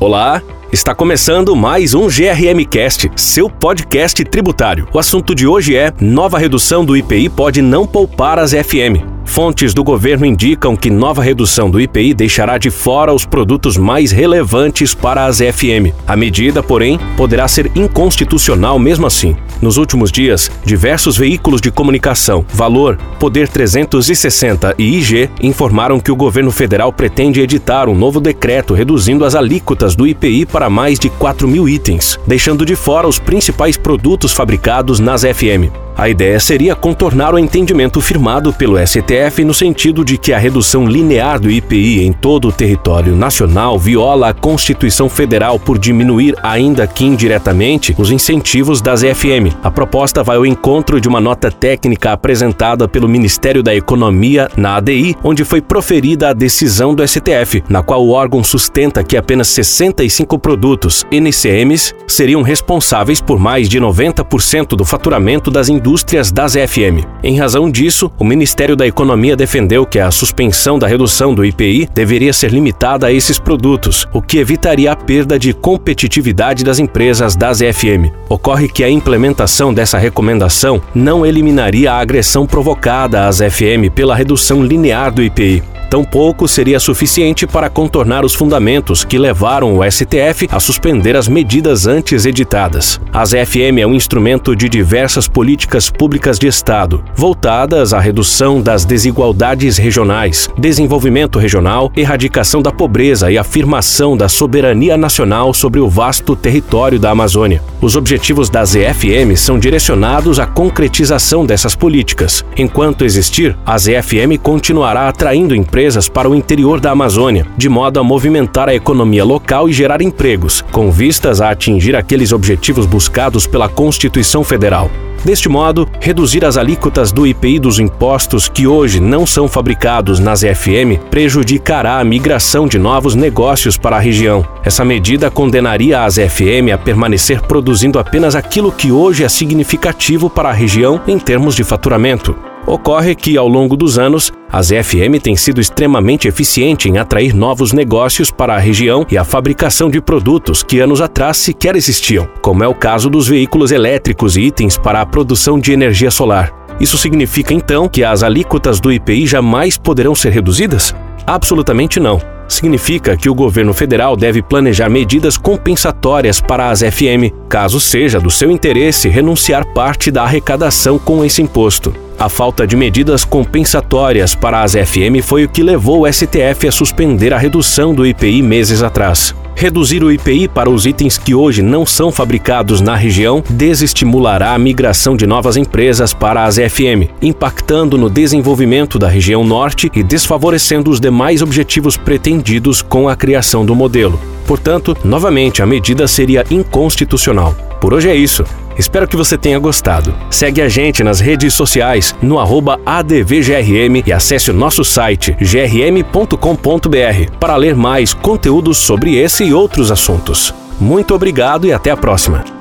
Olá, está começando mais um GRM Cast, seu podcast tributário. O assunto de hoje é: nova redução do IPI pode não poupar as FM. Fontes do governo indicam que nova redução do IPI deixará de fora os produtos mais relevantes para as FM. A medida, porém, poderá ser inconstitucional mesmo assim. Nos últimos dias, diversos veículos de comunicação, Valor, Poder 360 e IG informaram que o governo federal pretende editar um novo decreto reduzindo as alíquotas do IPI para mais de 4 mil itens, deixando de fora os principais produtos fabricados nas FM. A ideia seria contornar o entendimento firmado pelo STF no sentido de que a redução linear do IPI em todo o território nacional viola a Constituição Federal por diminuir, ainda que indiretamente, os incentivos das FM. A proposta vai ao encontro de uma nota técnica apresentada pelo Ministério da Economia na ADI, onde foi proferida a decisão do STF, na qual o órgão sustenta que apenas 65 produtos NCMs seriam responsáveis por mais de 90% do faturamento das indústrias indústrias das FM. Em razão disso, o Ministério da Economia defendeu que a suspensão da redução do IPI deveria ser limitada a esses produtos, o que evitaria a perda de competitividade das empresas das FM. Ocorre que a implementação dessa recomendação não eliminaria a agressão provocada às FM pela redução linear do IPI. Tampouco seria suficiente para contornar os fundamentos que levaram o STF a suspender as medidas antes editadas. As FM é um instrumento de diversas políticas públicas de Estado, voltadas à redução das desigualdades regionais, desenvolvimento regional, erradicação da pobreza e afirmação da soberania nacional sobre o vasto território da Amazônia. Os objetivos das EFM são direcionados à concretização dessas políticas. Enquanto existir, as EFM continuará atraindo empresas empresas para o interior da Amazônia, de modo a movimentar a economia local e gerar empregos, com vistas a atingir aqueles objetivos buscados pela Constituição Federal. Deste modo, reduzir as alíquotas do IPI dos impostos que hoje não são fabricados nas FM prejudicará a migração de novos negócios para a região. Essa medida condenaria as FM a permanecer produzindo apenas aquilo que hoje é significativo para a região em termos de faturamento. Ocorre que, ao longo dos anos, as FM têm sido extremamente eficiente em atrair novos negócios para a região e a fabricação de produtos que anos atrás sequer existiam, como é o caso dos veículos elétricos e itens para a produção de energia solar. Isso significa então que as alíquotas do IPI jamais poderão ser reduzidas? Absolutamente não significa que o governo federal deve planejar medidas compensatórias para as FM, caso seja do seu interesse renunciar parte da arrecadação com esse imposto. A falta de medidas compensatórias para as FM foi o que levou o STF a suspender a redução do IPI meses atrás. Reduzir o IPI para os itens que hoje não são fabricados na região desestimulará a migração de novas empresas para as FM, impactando no desenvolvimento da região norte e desfavorecendo os demais objetivos pretendidos com a criação do modelo. Portanto, novamente, a medida seria inconstitucional. Por hoje é isso. Espero que você tenha gostado. Segue a gente nas redes sociais no ADVGRM e acesse o nosso site grm.com.br para ler mais conteúdos sobre esse e outros assuntos. Muito obrigado e até a próxima.